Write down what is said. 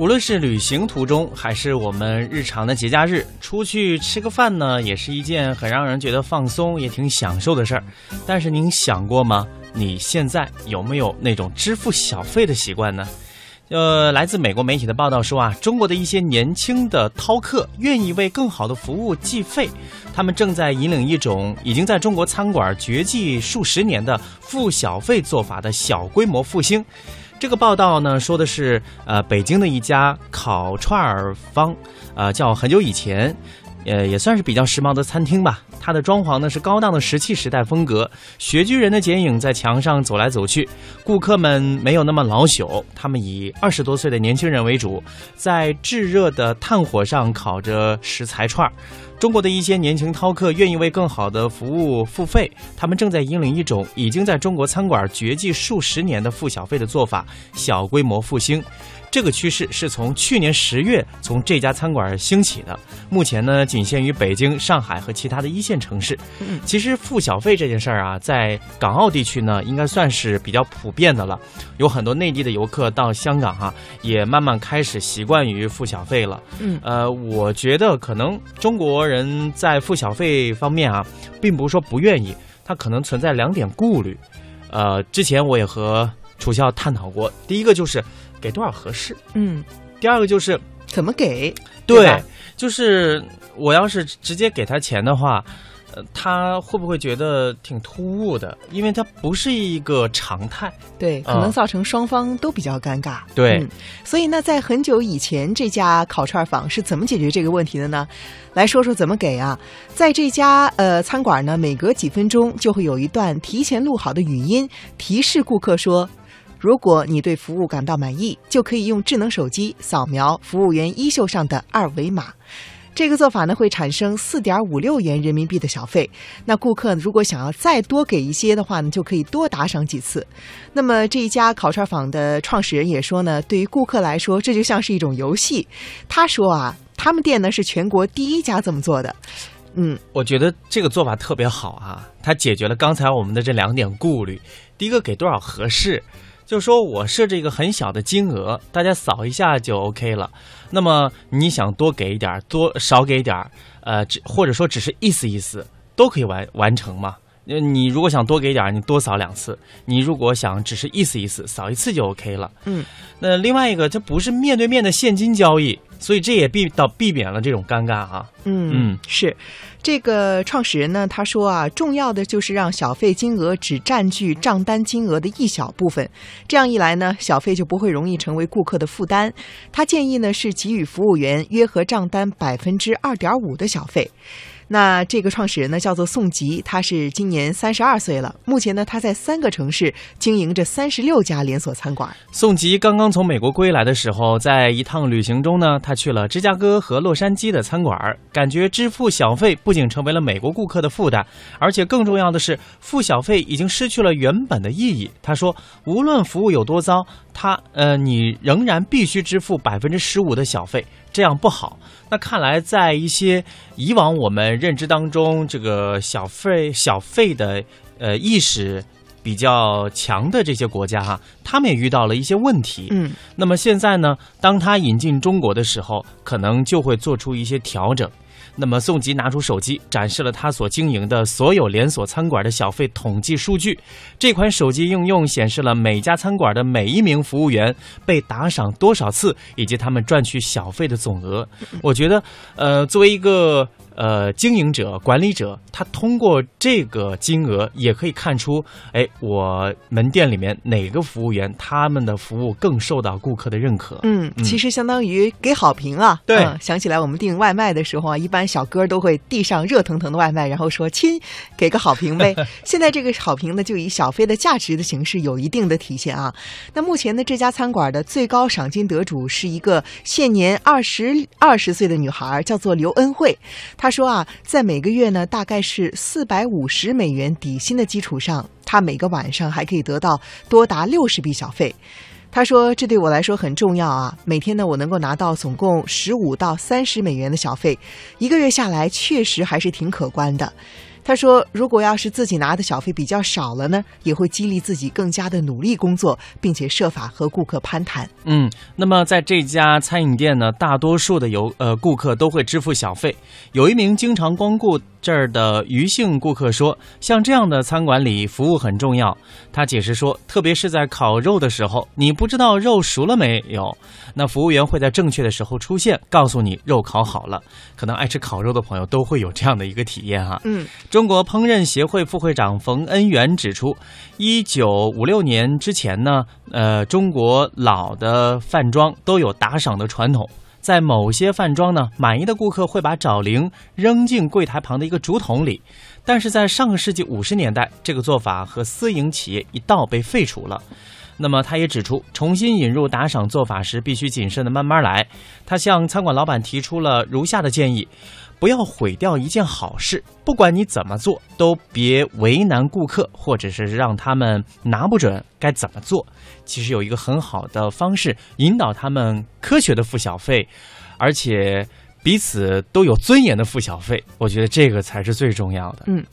无论是旅行途中，还是我们日常的节假日，出去吃个饭呢，也是一件很让人觉得放松，也挺享受的事儿。但是您想过吗？你现在有没有那种支付小费的习惯呢？呃，来自美国媒体的报道说啊，中国的一些年轻的饕客愿意为更好的服务计费，他们正在引领一种已经在中国餐馆绝迹数十年的付小费做法的小规模复兴。这个报道呢，说的是呃，北京的一家烤串儿坊，呃，叫很久以前，呃，也算是比较时髦的餐厅吧。它的装潢呢是高档的石器时代风格，穴居人的剪影在墙上走来走去。顾客们没有那么老朽，他们以二十多岁的年轻人为主，在炙热的炭火上烤着食材串儿。中国的一些年轻饕客愿意为更好的服务付费，他们正在引领一种已经在中国餐馆绝迹数十年的付小费的做法——小规模复兴。这个趋势是从去年十月从这家餐馆兴起的，目前呢仅限于北京、上海和其他的一线城市。其实付小费这件事儿啊，在港澳地区呢应该算是比较普遍的了，有很多内地的游客到香港哈、也慢慢开始习惯于付小费了。嗯呃，我觉得可能中国人在付小费方面啊，并不是说不愿意，他可能存在两点顾虑。呃，之前我也和楚笑探讨过，第一个就是给多少合适，嗯，第二个就是怎么给？对对，就是我要是直接给他钱的话，呃，他会不会觉得挺突兀的？因为他不是一个常态。对，可啊能造成双方都比较尴尬。对嗯，所以呢，在很久以前，这家烤串坊是怎么解决这个问题的呢？来说说怎么给啊？在这家呃餐馆呢，每隔几分钟就会有一段提前录好的语音提示顾客说。如果你对服务感到满意，就可以用智能手机扫描服务员衣袖上的二维码。这个做法呢，会产生四点五六元人民币的小费。那顾客如果想要再多给一些的话呢，就可以多打赏几次。那么这一家烤串坊的创始人也说呢，对于顾客来说，这就像是一种游戏。他说啊，他们店呢是全国第一家这么做的。嗯，我觉得这个做法特别好啊，它解决了刚才我们的这两点顾虑。第一个给多少合适，就是说我设置一个很小的金额，大家扫一下就 OK 了。那么你想多给一点儿，多少给一点儿，呃，只或者说只是意思意思，都可以完完成嘛。呃你如果想多给点儿，你多扫两次；你如果想只是意思意思，扫一次就 OK 了。嗯，那另外一个，这不是面对面的现金交易，所以这也避到避免了这种尴尬啊、嗯嗯是这个创始人呢，他说啊，重要的就是让小费金额只占据账单金额的一小部分，这样一来呢，小费就不会容易成为顾客的负担。他建议呢是给予服务员约合账单百分之二点五的小费。那这个创始人呢叫做宋吉，他是今年三十二岁了。目前呢，他在三个城市经营着三十六家连锁餐馆。宋吉刚刚从美国归来的时候，在一趟旅行中呢，他去了芝加哥和洛杉矶的餐馆，感觉支付小费不仅成为了美国顾客的负担，而且更重要的是，付小费已经失去了原本的意义。他说，无论服务有多糟，他呃，你仍然必须支付百分之十五的小费，这样不好。那看来，在一些以往我们认知当中，这个小费小费的呃意识比较强的这些国家哈，他们也遇到了一些问题。嗯，那么现在呢，当他引进中国的时候，可能就会做出一些调整。那么宋吉拿出手机，展示了他所经营的所有连锁餐馆的小费统计数据。这款手机应用显示了每家餐馆的每一名服务员被打赏多少次，以及他们赚取小费的总额。我觉得，呃，作为一个呃经营者、管理者，他通过这个金额也可以看出，哎，我门店里面哪个服务员他们的服务更受到顾客的认可。嗯，其实相当于给好评啊。对嗯想起来我们订外卖的时候啊，一般小哥都会递上热腾腾的外卖，然后说：“亲，给个好评呗。”现在这个好评呢，就以小费的价值的形式有一定的体现啊。那目前呢，这家餐馆的最高赏金得主是一个现年二十二十岁的女孩，叫做刘恩惠。她他说啊，在每个月呢，大概是四百五十美元底薪的基础上，他每个晚上还可以得到多达六十笔小费。他说：“这对我来说很重要啊！每天呢，我能够拿到总共十五到三十美元的小费，一个月下来确实还是挺可观的。他说，如果要是自己拿的小费比较少了呢，也会激励自己更加的努力工作，并且设法和顾客攀谈。嗯，那么在这家餐饮店呢，大多数的游呃顾客都会支付小费。有一名经常光顾这儿的余姓顾客说，像这样的餐馆里服务很重要。他解释说，特别是在烤肉的时候，你不知道肉熟了没有，那服务员会在正确的时候出现，告诉你肉烤好了。可能爱吃烤肉的朋友都会有这样的一个体验哈。嗯，中国烹饪协会副会长冯恩元指出，一九五六年之前呢，呃，中国老的饭庄都有打赏的传统。在某些饭庄呢，满意的顾客会把找零扔进柜台旁的一个竹筒里，但是在上个世纪五十年代，这个做法和私营企业一道被废除了。那么，他也指出，重新引入打赏做法时，必须谨慎的慢慢来。他向餐馆老板提出了如下的建议：不要毁掉一件好事，不管你怎么做，都别为难顾客，或者是让他们拿不准该怎么做。其实有一个很好的方式，引导他们科学的付小费，而且彼此都有尊严的付小费。我觉得这个才是最重要的。嗯，